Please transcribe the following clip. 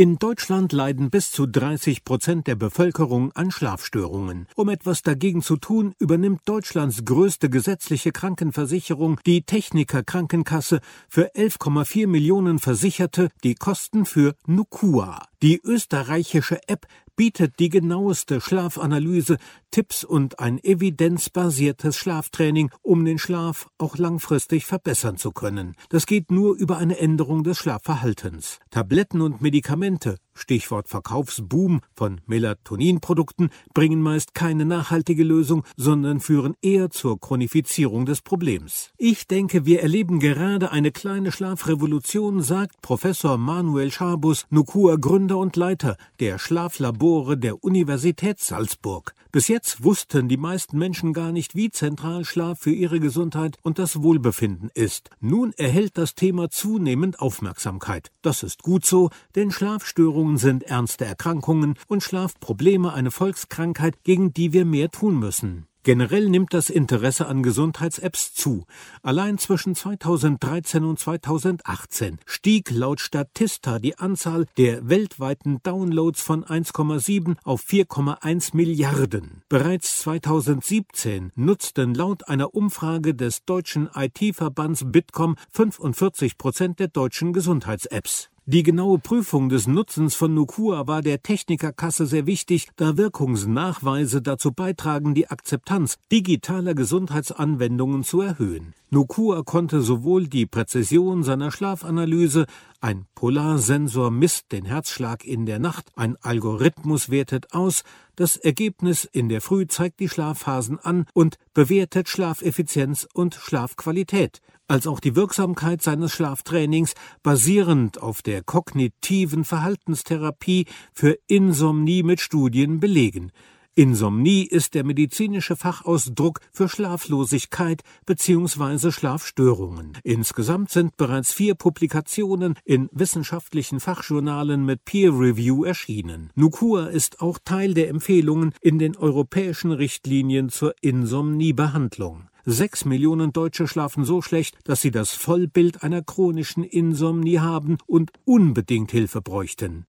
In Deutschland leiden bis zu 30 Prozent der Bevölkerung an Schlafstörungen. Um etwas dagegen zu tun, übernimmt Deutschlands größte gesetzliche Krankenversicherung, die Techniker Krankenkasse, für 11,4 Millionen Versicherte die Kosten für Nukua. Die österreichische App bietet die genaueste Schlafanalyse, Tipps und ein evidenzbasiertes Schlaftraining, um den Schlaf auch langfristig verbessern zu können. Das geht nur über eine Änderung des Schlafverhaltens. Tabletten und Medikamente Stichwort Verkaufsboom von Melatoninprodukten bringen meist keine nachhaltige Lösung, sondern führen eher zur Chronifizierung des Problems. Ich denke, wir erleben gerade eine kleine Schlafrevolution, sagt Professor Manuel Schabus, Nukua Gründer und Leiter der Schlaflabore der Universität Salzburg. Bis jetzt wussten die meisten Menschen gar nicht, wie zentral Schlaf für ihre Gesundheit und das Wohlbefinden ist. Nun erhält das Thema zunehmend Aufmerksamkeit. Das ist gut so, denn Schlafstörungen sind ernste Erkrankungen und Schlafprobleme eine Volkskrankheit, gegen die wir mehr tun müssen. Generell nimmt das Interesse an Gesundheits-Apps zu. Allein zwischen 2013 und 2018 stieg laut Statista die Anzahl der weltweiten Downloads von 1,7 auf 4,1 Milliarden. Bereits 2017 nutzten laut einer Umfrage des deutschen IT-Verbands Bitkom 45 Prozent der deutschen Gesundheits-Apps. Die genaue Prüfung des Nutzens von Nukua war der Technikerkasse sehr wichtig, da Wirkungsnachweise dazu beitragen, die Akzeptanz digitaler Gesundheitsanwendungen zu erhöhen. Nukua konnte sowohl die Präzision seiner Schlafanalyse, ein Polarsensor misst den Herzschlag in der Nacht, ein Algorithmus wertet aus, das Ergebnis in der Früh zeigt die Schlafphasen an und bewertet Schlafeffizienz und Schlafqualität, als auch die Wirksamkeit seines Schlaftrainings basierend auf der kognitiven Verhaltenstherapie für Insomnie mit Studien belegen. Insomnie ist der medizinische Fachausdruck für Schlaflosigkeit bzw. Schlafstörungen. Insgesamt sind bereits vier Publikationen in wissenschaftlichen Fachjournalen mit Peer Review erschienen. Nukua ist auch Teil der Empfehlungen in den europäischen Richtlinien zur Insomniebehandlung. Sechs Millionen Deutsche schlafen so schlecht, dass sie das Vollbild einer chronischen Insomnie haben und unbedingt Hilfe bräuchten.